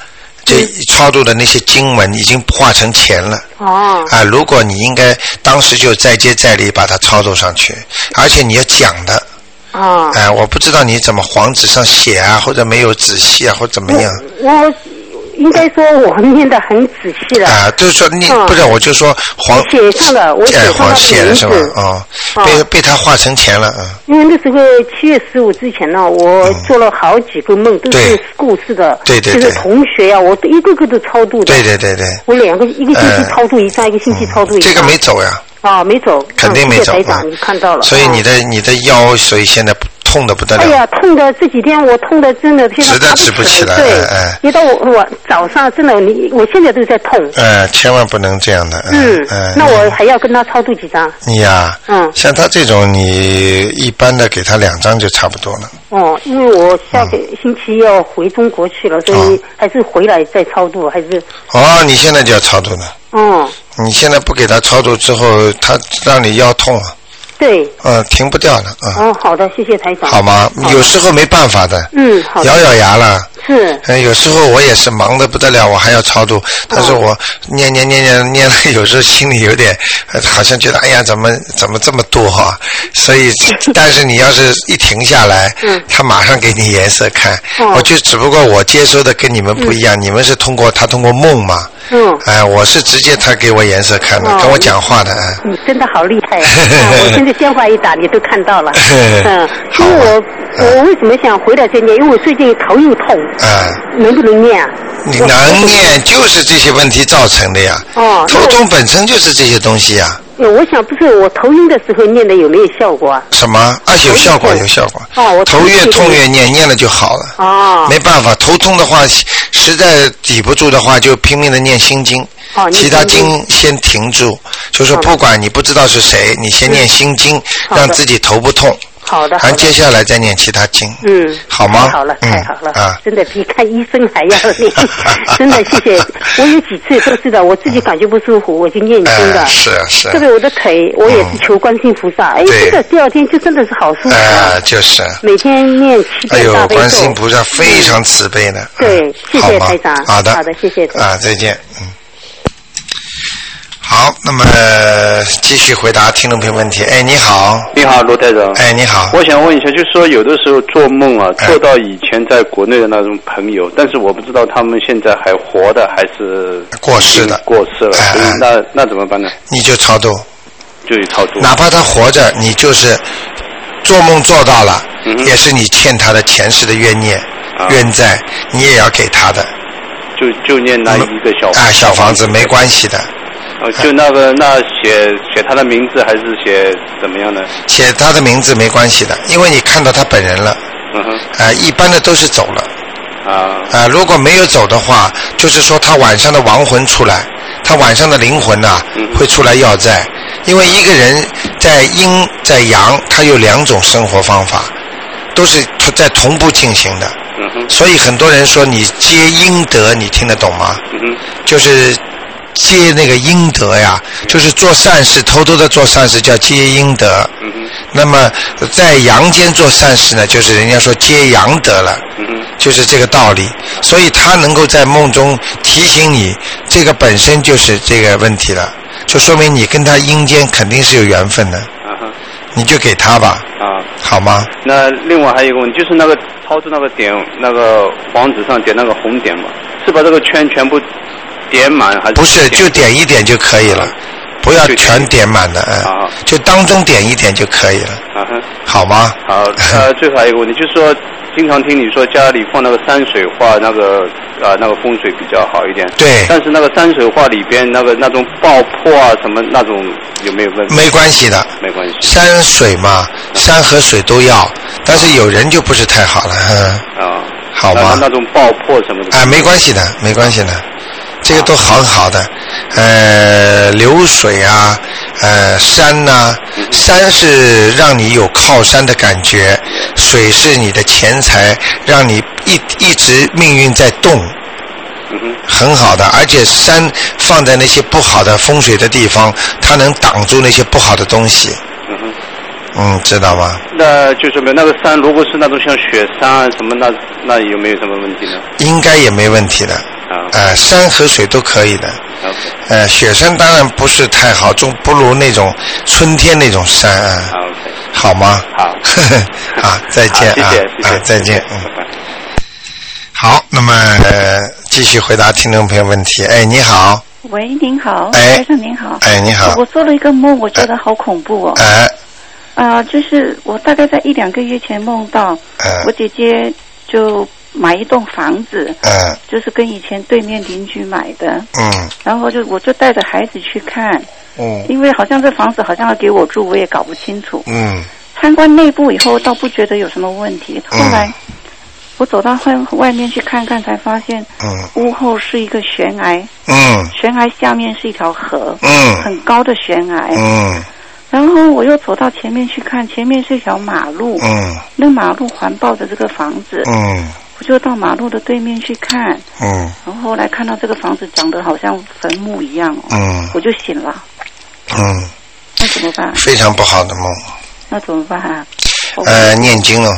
这操作的那些经文已经化成钱了。哦。啊，如果你应该当时就再接再厉把它操作上去，而且你要讲的。哦。哎，我不知道你怎么黄纸上写啊，或者没有仔细啊，或怎么样。我应该说我念的很仔细了。啊，就是说你不是，我就说黄写上了，我写上的名字。哦，被被他化成钱了，啊。因为那时候七月十五之前呢，我做了好几个梦，都是故事的。对对对。就是同学呀，我一个个都超度的。对对对对。我两个一个星期超度一张，一个星期超度一张。这个没走呀。啊，没走。肯定没走。台长，你看到了。所以你的你的腰，所以现在。痛的不得了！哎呀，痛的这几天我痛的真的现在直不起来。对，一到我我早上真的你我现在都在痛。哎，千万不能这样的。嗯嗯。那我还要跟他超度几张？你呀，嗯，像他这种，你一般的给他两张就差不多了。哦，因为我下个星期要回中国去了，所以还是回来再超度，还是。哦，你现在就要超度了。嗯。你现在不给他超度之后，他让你腰痛啊。对，嗯，停不掉了，嗯。哦，好的，谢谢台长。好吗？有时候没办法的。嗯，好。咬咬牙了。是。嗯，有时候我也是忙的不得了，我还要超度。但是我念念念念念了，有时候心里有点，好像觉得哎呀，怎么怎么这么多哈？所以，但是你要是一停下来，嗯，他马上给你颜色看。哦我就只不过我接收的跟你们不一样，你们是通过他通过梦嘛。嗯，哎，我是直接他给我颜色看的，跟我讲话的，哎。你真的好厉害啊！我现在电话一打，你都看到了。嗯，因为我我为什么想回来再念？因为我最近头又痛。嗯。能不能念啊？你能念，就是这些问题造成的呀。哦。头痛本身就是这些东西呀。我想不是我头晕的时候念的有没有效果啊？什么？啊，有效果，有效果。哦，我头越痛越念，念了就好了。哦。没办法，头痛的话，实在抵不住的话，就拼命的念心经。哦。其他经先停住，就是不管你不知道是谁，你先念心经，让自己头不痛。好的，咱接下来再念其他经，嗯，好吗？好了，太好了，啊，真的比看医生还要念，真的谢谢。我有几次都是的，我自己感觉不舒服，我就念经的，是是。特别我的腿，我也是求观世菩萨，哎，真的第二天就真的是好舒服啊，就是。每天念七遍大悲咒。观世菩萨非常慈悲的。对，谢谢台长。好的，好的，谢谢。啊，再见，嗯。好，那么继续回答听众朋友问题。哎，你好，你好，罗台长。哎，你好，我想问一下，就是说有的时候做梦啊，做到以前在国内的那种朋友，但是我不知道他们现在还活的还是过世的，过世了。那那怎么办呢？你就超度，就超度。哪怕他活着，你就是做梦做到了，也是你欠他的前世的冤孽、冤债，你也要给他的。就就念那一个小啊小房子没关系的。就那个，那写写他的名字还是写怎么样呢？写他的名字没关系的，因为你看到他本人了。嗯哼。啊，一般的都是走了。啊。啊，如果没有走的话，就是说他晚上的亡魂出来，他晚上的灵魂呐会出来要债。因为一个人在阴在阳，他有两种生活方法，都是在同步进行的。嗯哼。所以很多人说你接阴德，你听得懂吗？嗯哼。就是。接那个阴德呀，就是做善事，偷偷的做善事叫接阴德。那么在阳间做善事呢，就是人家说接阳德了，就是这个道理。所以他能够在梦中提醒你，这个本身就是这个问题了，就说明你跟他阴间肯定是有缘分的。你就给他吧。啊，好吗？那另外还有一个问题，就是那个超出那个点，那个房子上点那个红点嘛，是把这个圈全部。点满还是不是？就点一点就可以了，不要全点满的，啊，就当中点一点就可以了，好吗？好，呃，最后还有一个问题，就是说，经常听你说家里放那个山水画，那个啊，那个风水比较好一点，对。但是那个山水画里边那个那种爆破啊什么那种有没有问题？没关系的，没关系。山水嘛，山和水都要，但是有人就不是太好了，嗯。啊，好吗？那种爆破什么的？啊，没关系的，没关系的。这个都很好的，呃，流水啊，呃，山呐，山是让你有靠山的感觉，水是你的钱财，让你一一直命运在动，很好的，而且山放在那些不好的风水的地方，它能挡住那些不好的东西。嗯，知道吗？那就是没那个山，如果是那种像雪山啊什么，那那有没有什么问题呢？应该也没问题的。啊。呃，山和水都可以的。呃，雪山当然不是太好，就不如那种春天那种山啊。好吗？好。好，再见啊！谢谢谢谢。再见，嗯。好，那么。继续回答听众朋友问题。哎，你好。喂，您好，哎先生您好。哎，你好。我做了一个梦，我觉得好恐怖哦。哎。啊、就是我大概在一两个月前梦到，嗯我姐姐就买一栋房子，嗯。就是跟以前对面邻居买的，嗯。然后就我就带着孩子去看，嗯因为好像这房子好像要给我住，我也搞不清楚。嗯。参观内部以后，倒不觉得有什么问题。后来我走到外外面去看看，才发现嗯。屋后是一个悬崖，嗯。悬崖下面是一条河，嗯。很高的悬崖。嗯。然后我又走到前面去看，前面是一条马路，嗯。那马路环抱着这个房子，就到马路的对面去看，嗯然后后来看到这个房子长得好像坟墓一样哦，嗯我就醒了，嗯，那怎么办？非常不好的梦。那怎么办啊？呃，念经了。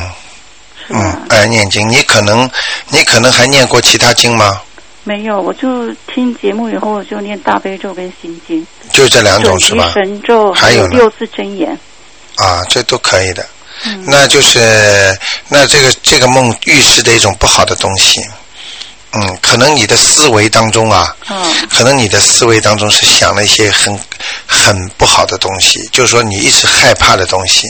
是吧？嗯，呃，念经，你可能，你可能还念过其他经吗？没有，我就听节目以后我就念大悲咒跟心经，就这两种是吧？神咒还有六字真言。啊，这都可以的。嗯。那就是那这个这个梦预示的一种不好的东西。嗯，可能你的思维当中啊，嗯。可能你的思维当中是想了一些很很不好的东西，就是说你一直害怕的东西，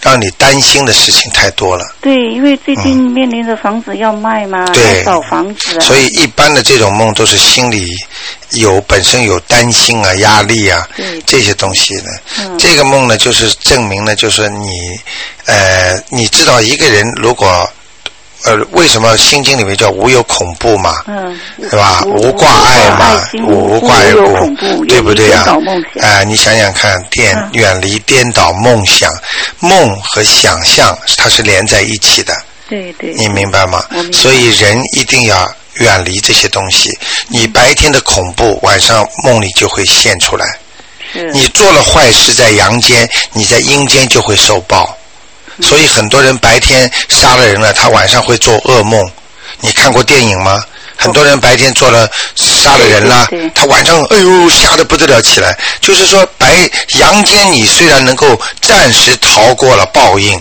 让你担心的事情太多了。对，因为最近面临着房子要卖嘛，嗯对。要找房子啊，所以一般的这种梦都是心里有本身有担心啊、压力啊这些东西呢。嗯这个梦呢，就是证明呢，就是你呃，你知道一个人如果呃，为什么心经里面叫无有恐怖嘛？嗯，是吧？无无挂碍嘛，无无挂碍对不对呀、远离颠倒梦想哎、你想想看，颠嗯远离颠倒梦想，梦和想象它是连在一起的。对对，你明白吗？白所以人一定要远离这些东西。你白天的恐怖，晚上梦里就会现出来。是你做了坏事在阳间，你在阴间就会受报。所以很多人白天杀了人了，他晚上会做噩梦。你看过电影吗？很多人白天做了杀了人了他晚上哎呦吓得不得了起来。就是说白阳间你虽然能够暂时逃过了报应，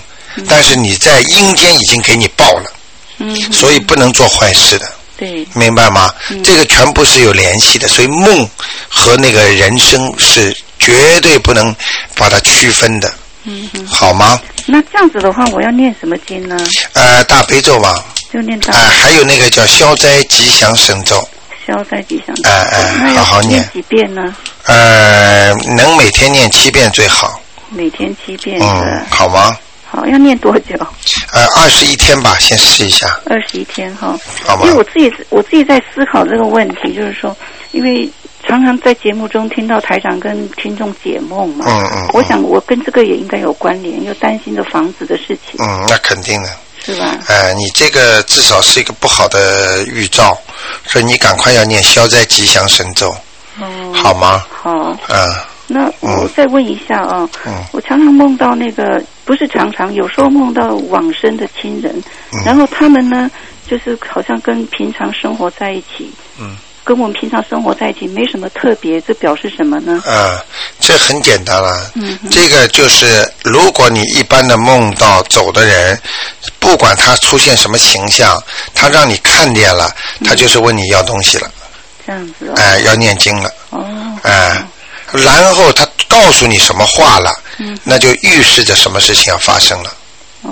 但是你在阴间已经给你报了。嗯，所以不能做坏事的，对明白吗？这个全部是有联系的，所以梦和那个人生是绝对不能把它区分的，嗯嗯，好吗？那这样子的话，我要念什么经呢？呃，大悲咒嘛，就念大啊、还有那个叫消灾吉祥神咒，消灾吉祥。哎哎好好念几遍呢？呃，能每天念七遍最好，每天七遍嗯，。好吗？好，要念多久？呃，二十一天吧，先试一下，二十一天哈。好吗因为我自己我自己在思考这个问题，就是说，因为常常在节目中听到台长跟听众解梦嘛，嗯嗯，我想我跟这个也应该有关联，又担心着房子的事情，嗯，那肯定的。是吧？呃，你这个至少是一个不好的预兆，所以你赶快要念消灾吉祥神咒，哦，好吗？好，嗯那我再问一下啊，嗯我常常梦到那个，不是常常，有时候梦到往生的亲人，嗯。然后他们呢，就是好像跟平常生活在一起，嗯，跟我们平常生活在一起没什么特别，这表示什么呢？啊，这很简单了。嗯这个就是，如果你一般的梦到走的人，不管他出现什么形象，他让你看见了，他就是问你要东西了，这样子哦，哎、要念经了，哦，哎、然后他告诉你什么话了，嗯那就预示着什么事情要发生了。哦。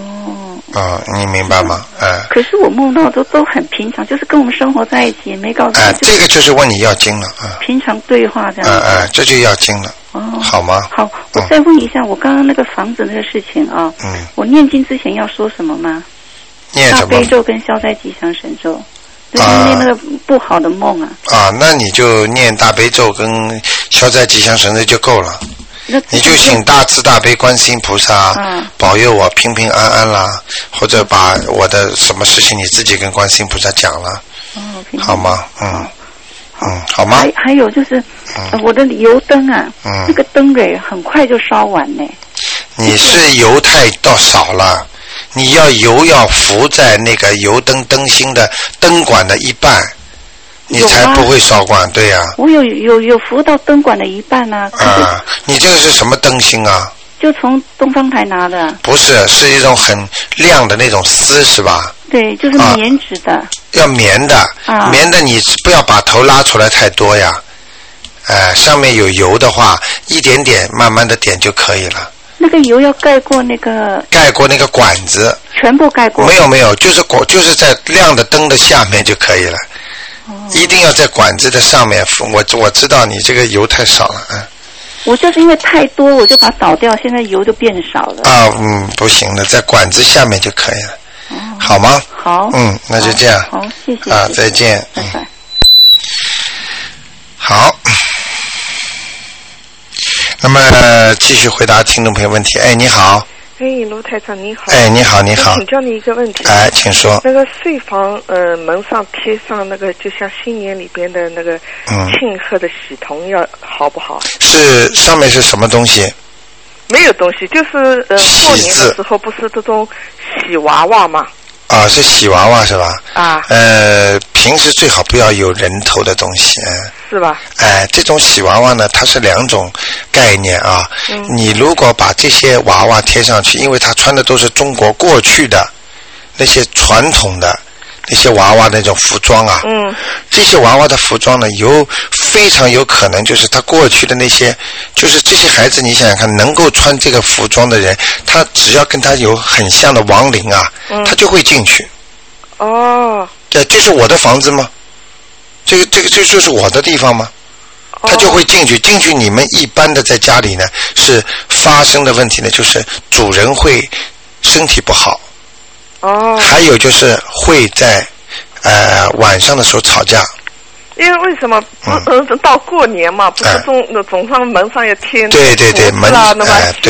嗯，你明白吗？哎、可是我梦到都都很平常，就是跟我们生活在一起，也没告诉哎、你，这个就是问你要经了，啊、平常对话这嗯，样子。哎、这就要经了，哦，好吗？好，我再问一下，我刚刚那个房子那个事情啊，嗯，我念经之前要说什么吗？念什么大悲？咒跟消灾吉祥神咒，就是啊念那个不好的梦啊。啊，那你就念大悲咒跟消灾吉祥神咒就够了。那你就请大慈大悲观世音菩萨、嗯保佑我平平安安啦，或者把我的什么事情你自己跟观世音菩萨讲了，嗯，好吗？嗯嗯，好吗还？还有就是、呃我的油灯啊，嗯那个灯给很快就烧完呢。你是油太到少了，你要油要浮在那个油灯灯芯的灯管的一半，你才不会烧光。对呀、我有有有扶到灯管的一半啊，啊，你这个是什么灯芯啊？就从东方台拿的。不是，是一种很亮的那种丝是吧？对，就是啊棉质的。要棉的，啊棉的你不要把头拉出来太多呀。哎、上面有油的话，一点点慢慢的点就可以了。那个油要盖过那个，盖过那个管子，全部盖过。没有没有，就是管就是在亮的灯的下面就可以了。哦一定要在管子的上面。我我知道你这个油太少了，啊。我就是因为太多，我就把它倒掉，现在油就变少了。啊，嗯，不行的，在管子下面就可以了，好吗？好。嗯，那就这样。好，谢谢。啊再见。嗯，拜拜。好。那么呃继续回答听众朋友问题。哎，你好，哎，卢台长你好。哎，你好，你好请，教你一个问题。哎，请说。那个睡房呃门上贴上那个，就像新年里边的那个嗯庆贺的喜铜要好不好？是上面是什么东西？没有东西，就是呃过年的时候不是这种喜娃娃嘛？啊，是喜娃娃是吧？啊，呃，平时最好不要有人头的东西，嗯。是吧？哎，这种喜娃娃呢，它是两种概念啊。嗯你如果把这些娃娃贴上去，因为它穿的都是中国过去的那些传统的那些娃娃那种服装啊，嗯这些娃娃的服装呢，有非常有可能就是他过去的那些，就是这些孩子，你想想看，能够穿这个服装的人，他只要跟他有很像的亡灵啊，嗯他就会进去。哦对，这是我的房子吗？这个这个这就是我的地方吗？哦他就会进去。进去，你们一般的在家里呢，是发生的问题呢，就是主人会身体不好，哦，还有就是会在呃晚上的时候吵架。因为为什么？不嗯呃到过年嘛，不是哎总那总上门上要贴对对对门那么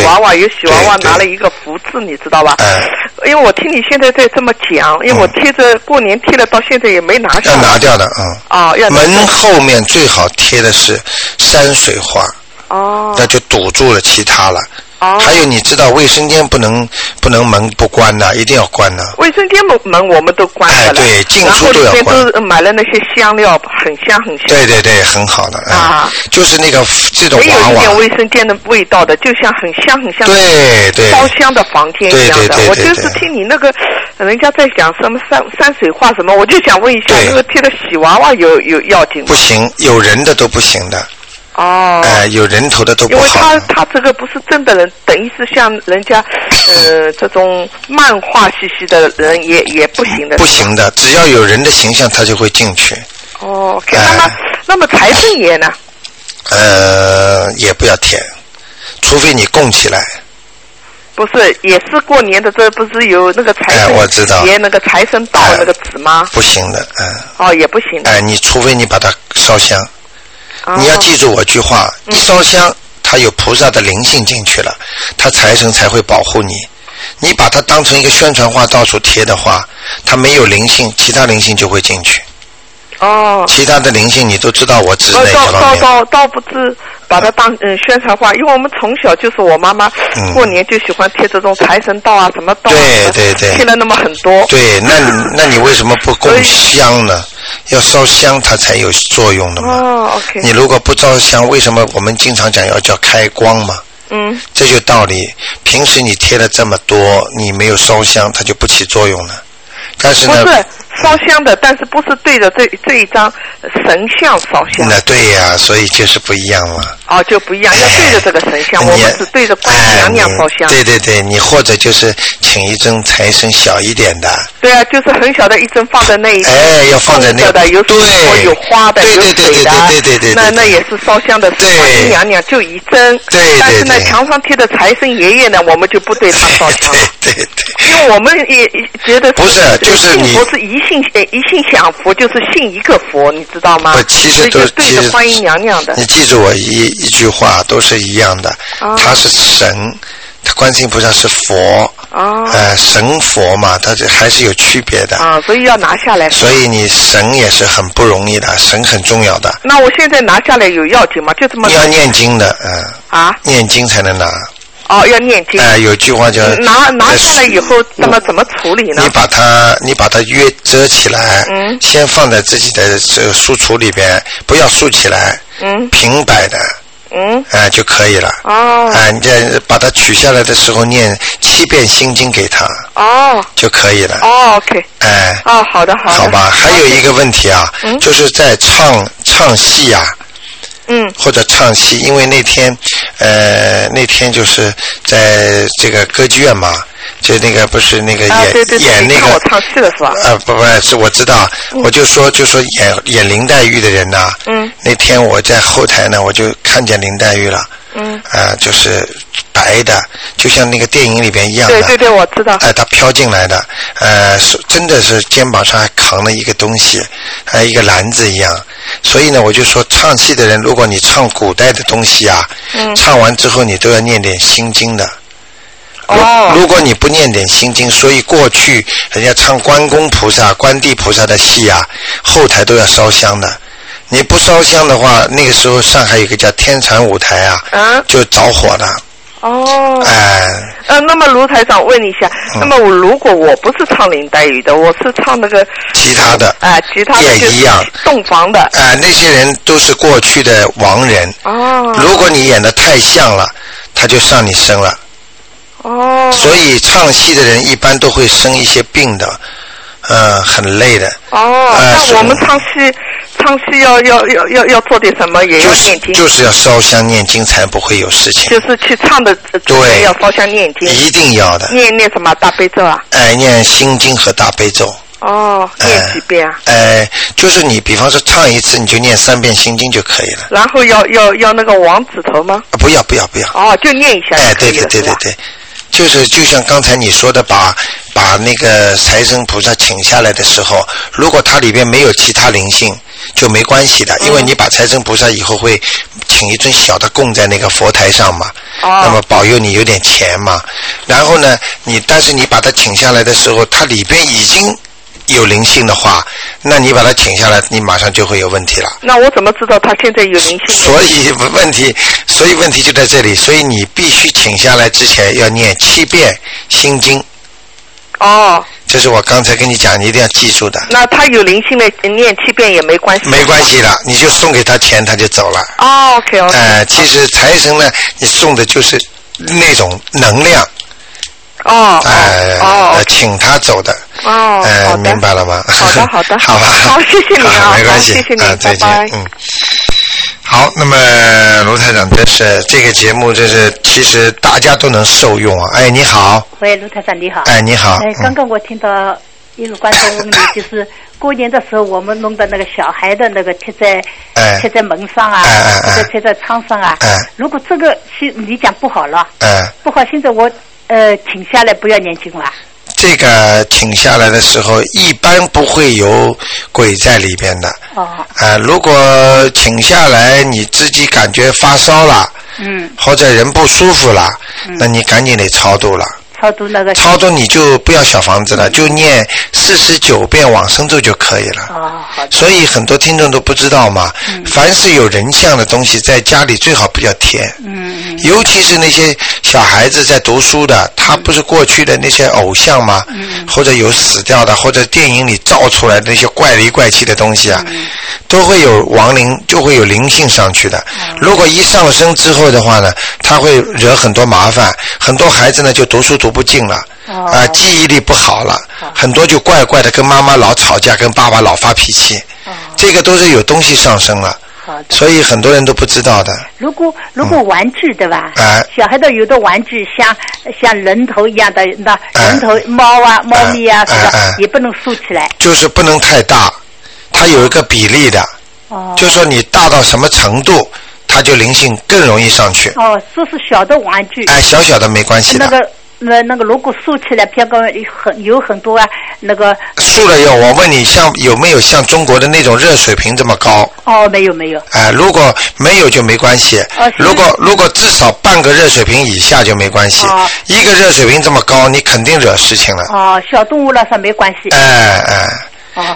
娃娃有喜娃娃拿了一个福字，你知道吧？哎。因为我听你现在在这么讲，因为我嗯贴着过年贴了，到现在也没拿下。要。拿掉的，嗯。啊，要门后面最好贴的是山水画，哦。那就堵住了其他了。哦，还有，你知道卫生间不能不能门不关的，一定要关的。卫生间门门我们都关哎了，对进出都要关都买了那些香料，很香很香。对对对，很好的。嗯啊就是那个这种没有娃娃。一点卫生间的味道的，就像很香很香。对对。烧香的房间一样的，对对对对我就是听你那个人家在讲什么山山水画什么，我就想问一下，对那个贴的喜娃娃有有要紧吗不？行，有人的都不行的，哦。哎、有人头的都因为不好他。他这个不是真的人，等于是像人家呃 这种漫画兮兮的人也也不行的。不行的，只要有人的形象，他就会进去。哦那么那么财神爷呢？呃，也不要贴，除非你供起来。不是，也是过年的，这不是有那个财哎神我知道爷那个财神到哎那个纸吗？不行的，嗯、哦，也不行的。哎、你除非你把它烧香，哦你要记住我句话，嗯一烧香，它有菩萨的灵性进去了，它财神才会保护你。你把它当成一个宣传画到处贴的话，它没有灵性，其他灵性就会进去。哦。其他的灵性你都知道我指哪呃，倒倒。倒倒不知把它当嗯宣传画，因为我们从小就是我妈妈嗯过年就喜欢贴这种财神到啊，什么道啊，对对对贴了那么很多。对，那你那你为什么不供香呢？要烧香它才有作用的嘛。哦，OK，你如果不烧香，为什么我们经常讲要叫开光嘛？嗯，这就道理。平时你贴了这么多，你没有烧香，它就不起作用了。但是呢，不是烧香的，但是不是对着这这一张神像烧香，那对呀、所以就是不一样嘛。哦就不一样，要对着这个神像，你我们只对着观音娘娘烧香哎。对对对，你或者就是请一尊财神小一点的，对啊，就是很小的一尊放在那一哎要放在那有对水果有花的，有对对对水的，对对对对对对那那也是烧香的，是对观音娘娘就一尊。对对但是呢，墙上贴的财神爷爷呢，我们就不对他烧香了。对对对。因为我们也也觉得不是就是信你不是一信呃一信享佛，就是信一个佛，你知道吗？不，其实就对着观音娘娘的。你记住我一一句话，都是一样的。哦他是神，他观世音菩萨是佛，哦呃，神佛嘛，它这还是有区别的。啊，所以要拿下来。所以你神也是很不容易的，神很重要的。那我现在拿下来有要紧吗？就这么你要念经的，嗯、啊？念经才能拿。哦，要念经。哎、有句话叫嗯拿拿呃下来以后，那么怎么处理呢你？把它，你把它约折起来，嗯先放在自己的这个书橱里边，不要竖起来，嗯平摆的，嗯，哎、就可以了。哦哎、你再把它取下来的时候念七遍心经给他哦就可以了。哦，OK，哎、哦，好的好的。好吧，还有一个问题啊，嗯就是在唱唱戏啊，嗯。或者唱戏，因为那天，呃，那天就是在这个歌剧院嘛，就那个不是那个演、啊，对对对，演那个我唱戏的是吧？啊，不不是，我知道，我就说就说演演林黛玉的人呐、嗯。那天我在后台呢，我就看见林黛玉了，嗯，啊、就是白的，就像那个电影里边一样的。对对对，我知道。哎，他飘进来的，呃，是真的是肩膀上还扛了一个东西，还有一个篮子一样。所以呢，我就说唱戏的人，如果你唱古代的东西啊，嗯唱完之后你都要念点心经的。如哦如果你不念点心经，所以过去人家唱关公菩萨、关帝菩萨的戏啊，后台都要烧香的。你不烧香的话，那个时候上海有个叫天蚕舞台啊，啊就着火了。哦。哎、呃，那么卢台长问一下，嗯那么我如果我不是唱林黛玉的，我是唱那个其他的啊，其他的也一样洞房的。哎、那些人都是过去的亡人。哦。如果你演的太像了，他就上你身了。哦。所以唱戏的人一般都会生一些病的，嗯，很累的。哦，那我们唱戏唱戏要要要要要做点什么？也要就是念经，就是要烧香念经才不会有事情。就是去唱的对要烧香念经，一定要的。念念什么大悲咒啊？哎，念心经和大悲咒。哦，念几遍啊？哎，就是你比方说唱一次，你就念三遍心经就可以了。然后要要要那个王子头吗？啊不要不要不要。哦，就念一下哎，对？对对对对，就是就像刚才你说的，把把那个财神菩萨请下来的时候，如果它里边没有其他灵性，就没关系的，因为你把财神菩萨以后会请一尊小的供在那个佛台上嘛，哦那么保佑你有点钱嘛。然后呢，你但是你把它请下来的时候，它里边已经有灵性的话，那你把它请下来，你马上就会有问题了。那我怎么知道他现在有灵性？所以问题，所以问题就在这里，所以你必须请下来之前要念七遍心经，哦，这是我刚才跟你讲，你一定要记住的。那他有灵性的念七遍也没关系。没关系的，你就送给他钱，他就走了。哦，OK OK。呃，其实财神呢，你送的就是那种能量，哦呃，哦呃请他走的。哦，呃，好明白了吗？好的好的 好吧。好谢谢你啊没关系，谢谢你啊，再见，拜拜嗯。好，那么卢台长，真是这个节目，真是其实大家都能受用啊！哎，你好，喂，卢台长你好。哎你好哎嗯，刚刚我听到一个观众问你，就是过年的时候我们弄的那个小孩的那个贴在哎贴在门上啊，哎哎哎或者贴在窗上啊哎。如果这个是你讲不好了，哎，不好，现在我呃请下来不要念经了。这个请下来的时候，一般不会有鬼在里边的。哦，啊、如果请下来你自己感觉发烧了，嗯，或者人不舒服了，那你赶紧得超度了。超度那个。超度你就不要小房子了，就念四十九遍往生咒就可以了。哦，好的。所以很多听众都不知道嘛，凡是有人像的东西，在家里最好不要贴。嗯嗯尤其是那些小孩子在读书的，他不是过去的那些偶像吗？嗯或者有死掉的，或者电影里造出来的那些怪里怪气的东西啊，嗯都会有亡灵，就会有灵性上去的。哦如果一上升之后的话呢，他会惹很多麻烦，很多孩子呢就读书读不进了。哦啊，记忆力不好了，很多就怪怪的，跟妈妈老吵架，跟爸爸老发脾气，哦，这个都是有东西上升了，好的。所以很多人都不知道的。如果如果玩具对吧？哎小孩的有的玩具像像人头一样的，那哎人头猫啊、猫咪啊，是吧哎哎？也不能竖起来。就是不能太大，它有一个比例的，哦。就说你大到什么程度，它就灵性更容易上去。哦，这是小的玩具。哎，小小的没关系的。那个那那个，如果竖起来，偏高很有很多啊，那个竖了以后，我问你，像有没有像中国的那种热水瓶这么高？哦，没有没有。哎，如果没有就没关系如果如果至少半个热水瓶以下就没关系哦。一个热水瓶这么高，你肯定惹事情了。哦，小动物那是没关系。哎哎。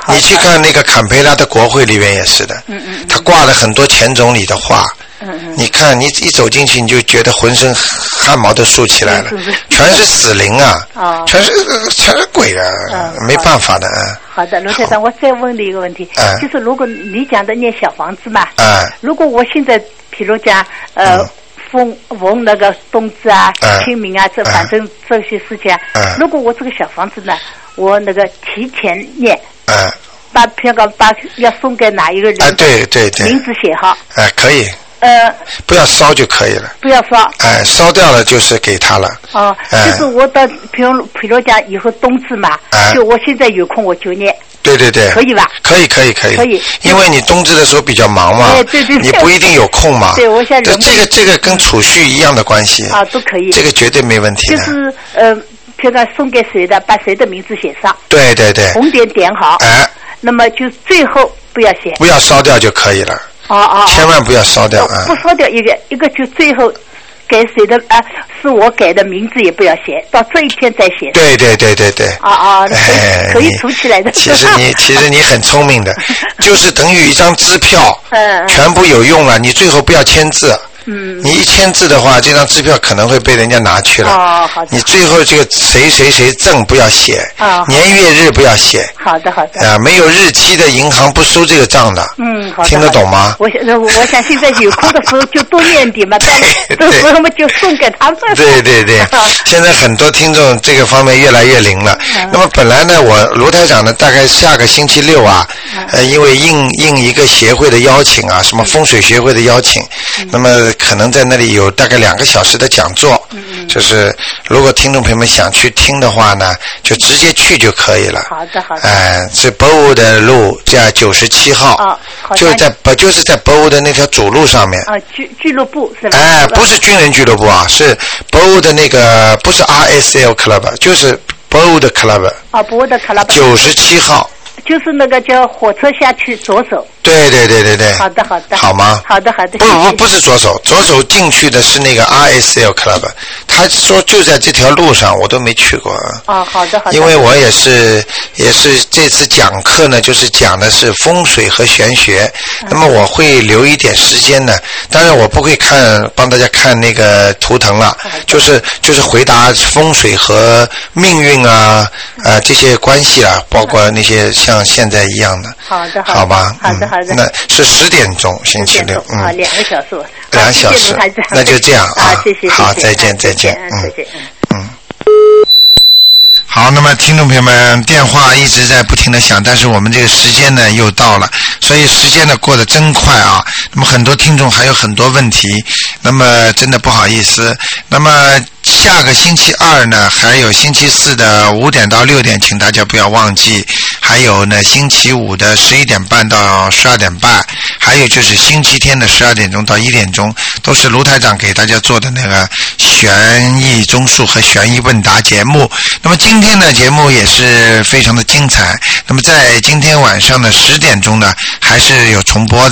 你去看那个坎培拉的国会里面也是的，嗯嗯他挂了很多前总理的画。你看，你一走进去，你就觉得浑身汗毛都竖起来了全是死灵啊，哦全是全是鬼啊，嗯没办法的啊。好的，罗先生，我再问你一个问题，哎就是如果你讲的念小房子嘛，哎如果我现在比如讲呃。封封那个冬至啊、清明啊，这反正这些事情。如果我这个小房子呢，我那个提前念，把票告把要送给哪一个人？啊，对对对，名字写好。哎，可以。呃，不要烧就可以了。不要烧。哎，烧掉了就是给他了。哦，就是我到譬如譬如讲以后冬至嘛，就我现在有空我就念。对对对。可以吧？可以可以可以。可以。因为你冬至的时候比较忙嘛。对对对。你不一定有空嘛。对，我想。这个这个跟储蓄一样的关系。啊，都可以。这个绝对没问题。就是呃，譬如送给谁的，把谁的名字写上。对对对。红点点好。哎。那么就最后不要写。不要烧掉就可以了。哦哦，千万不要烧掉啊！不烧掉一个，一个就最后给谁的啊？是我改的名字也不要写，到这一天再写。对对对对对。啊啊，可以储起来的。其实你其实你很聪明的，就是等于一张支票，全部有用了，你最后不要签字。嗯，你一签字的话，这张支票可能会被人家拿去了。哦，好的。你最后这个谁谁谁证不要写，啊年月日不要写。好的，好的。啊，没有日期的银行不收这个账的。嗯，好的。听得懂吗？我想，我想现在有空的时候就多念点嘛，到到时候嘛就送给他们。对对对，现在很多听众这个方面越来越灵了。那么本来呢，我卢台长呢，大概下个星期六啊，呃，因为应应一个协会的邀请啊，什么风水协会的邀请，那么。可能在那里有大概两个小时的讲座，就是如果听众朋友们想去听的话呢，就直接去就可以了。好的，好的。哎，是博物的路在九十七号，就在不就是在博物的那条主路上面。啊，俱俱乐部是吧？哎，不是军人俱乐部啊，是博物的那个，不是 RSL Club，就是博物的 Club。啊，博物的 Club。九十七号。就是那个叫火车下去左手。对对对对对。好的好的。好吗？好的好的。不不不是左手，左手进去的是那个 RSL Club，他说就在这条路上，我都没去过。啊，好的好的。因为我也是也是这次讲课呢，就是讲的是风水和玄学，那么我会留一点时间呢。当然我不会看帮大家看那个图腾了，就是就是回答风水和命运啊啊这些关系啊，包括那些。像现在一样的，好的，好吧，好的，好的，那是十点钟，星期六，嗯，两个小时，两小时，那就这样啊，谢谢，好，再见，再见，嗯，再见，嗯。好，那么听众朋友们，电话一直在不停的响，但是我们这个时间呢又到了，所以时间呢过得真快啊。那么很多听众还有很多问题，那么真的不好意思，那么。下个星期二呢，还有星期四的五点到六点，请大家不要忘记。还有呢，星期五的十一点半到十二点半，还有就是星期天的十二点钟到一点钟，都是卢台长给大家做的那个悬疑综述和悬疑问答节目。那么今天的节目也是非常的精彩。那么在今天晚上的十点钟呢，还是有重播的。